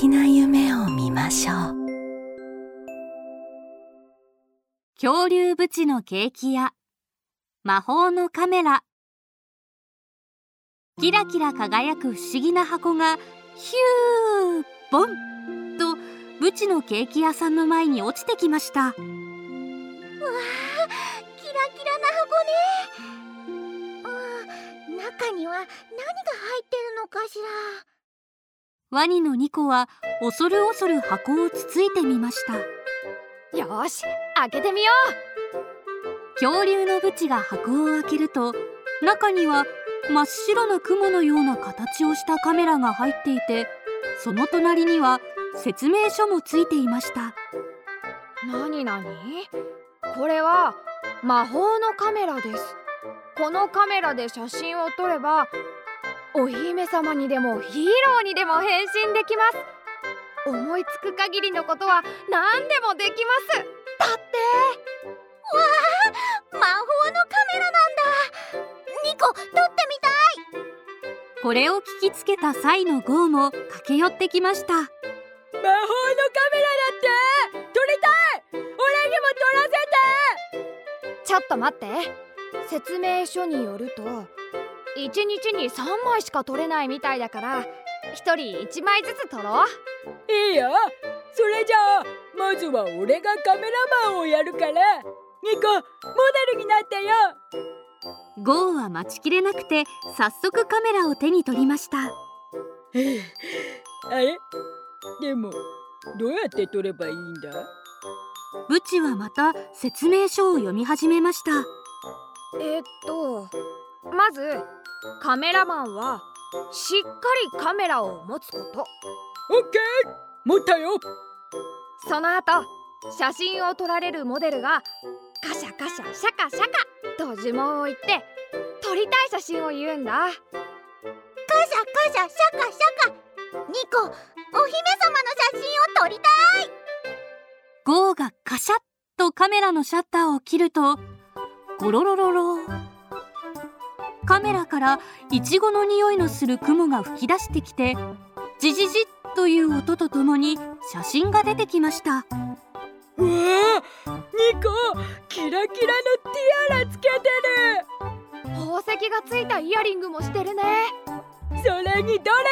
素敵な夢を見ましょう。恐竜ブチのケーキ屋魔法のカメラ。キラキラ輝く不思議な箱がヒューボン。とブチのケーキ屋さんの前に落ちてきました。わあキラキラな箱ね。あ中には何が入ってるのかしらワニのニコは恐る恐る箱をつついてみました。よし開けてみよう。恐竜のブチが箱を開けると中には真っ白な雲のような形をしたカメラが入っていてその隣には説明書もついていました。なになにこれは魔法のカメラです。このカメラで写真を撮ればお姫様にでもヒーローにでも変身できます。思いつく限りのことは何でもできます。だって。わあ魔法のカメラなんだ。ニコ撮ってみたい。これを聞きつけたサイのゴーも駆け寄ってきました。魔法のカメラだって。撮りたい。俺にも撮らせて。ちょっと待って。説明書によると1日に3枚しか撮れないみたいだから1人1枚ずつ撮ろう。いいよ。それじゃあまずは俺がカメラマンをやるからニコモデルになってよ。ゴーは待ちきれなくて早速カメラを手に取りました。あれ？でもどうやって撮ればいいんだ？ブチはまた説明書を読み始めました。えっとまずカメラマンはしっかりカメラを持つこと。オッケー！持ったよ！その後写真を撮られるモデルがカシャカシャシャカシャカと呪文を言って撮りたい写真を言うんだ。カシャカシャシャカシャカ！ニコお姫様の写真を撮りたい！ゴーがカシャッとカメラのシャッターを切るとゴロロロロカメラからイチゴの匂いのする雲が吹き出してきてジジジッという音とともに写真が出てきました。うわニコキラキラのティアラつけてる。宝石がついたイヤリングもしてるね。それにドレ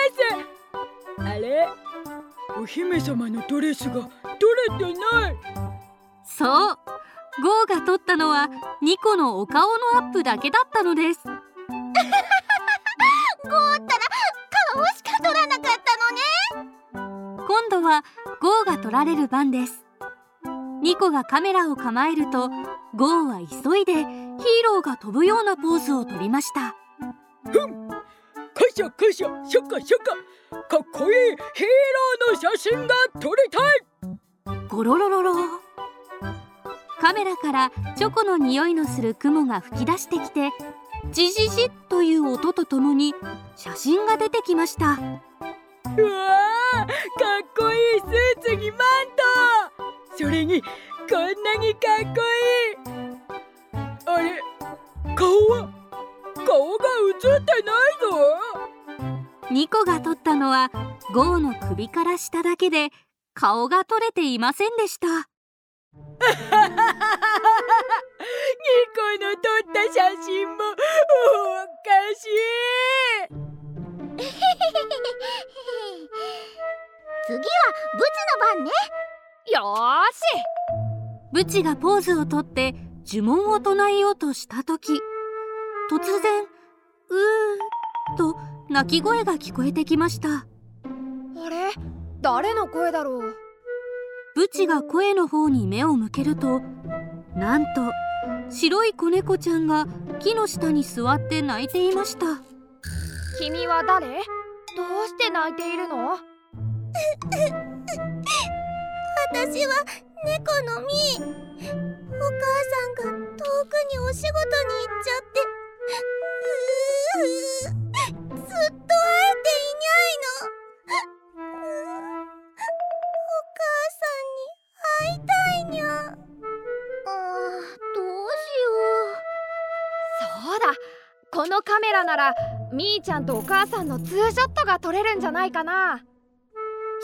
ス。あれ？お姫様のドレスが取れてない。そう。ゴーが撮ったのはニコのお顔のアップだけだったのです ゴーったら顔しか撮らなかったのね。今度はゴーが撮られる番です。ニコがカメラを構えるとゴーは急いでヒーローが飛ぶようなポーズをとりました。ふん。カシャカシャシャカシャカかっこいいヒーローの写真が撮りたい。ゴロロロロ。カメラからチョコの匂いのする雲が吹き出してきてジジジという音とともに写真が出てきました。うわーかっこいいスーツにマント。それにこんなにかっこいい。あれ顔は顔が映ってないぞ。ニコが撮ったのはゴーの首から下だけで顔が撮れていませんでした。ニコの撮った写真もね。よし。ブチがポーズをとって呪文を唱えようとした時突然「うー」と泣き声が聞こえてきました。あれ？誰の声だろう？ブチが声の方に目を向けるとなんと白い子猫ちゃんが木の下に座って泣いていました。君は誰？どうして泣いているの？私は猫のみお母さんが遠くにお仕事に行っちゃって。うーずっと会えていにゃいの。お母さんに会いたいにゃ。あどうしよう。そうだ。このカメラならみーちゃんとお母さんのツーショットが撮れるんじゃないかな。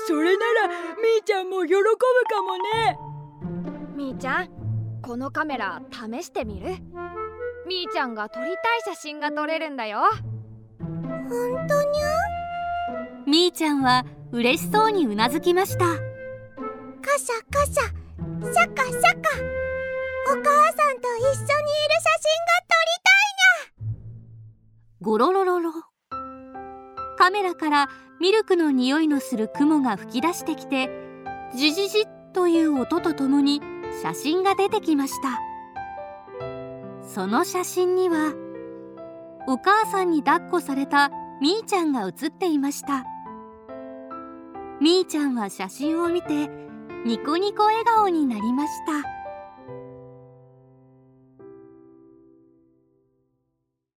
それならみーちゃんも喜ぶかもね。みーちゃんこのカメラ試してみる？みーちゃんが撮りたい写真が撮れるんだよ。うほんとにゃみーちゃんは嬉しそうにうなずきました。カシャカシャシャカシャカ。お母さんと一緒にいる写真が撮りゴロロロロカメラからミルクの匂いのする雲が吹き出してきてジジジッという音とともに写真が出てきました。その写真にはお母さんに抱っこされたみーちゃんが写っていました。みーちゃんは写真を見てニコニコ笑顔になりました。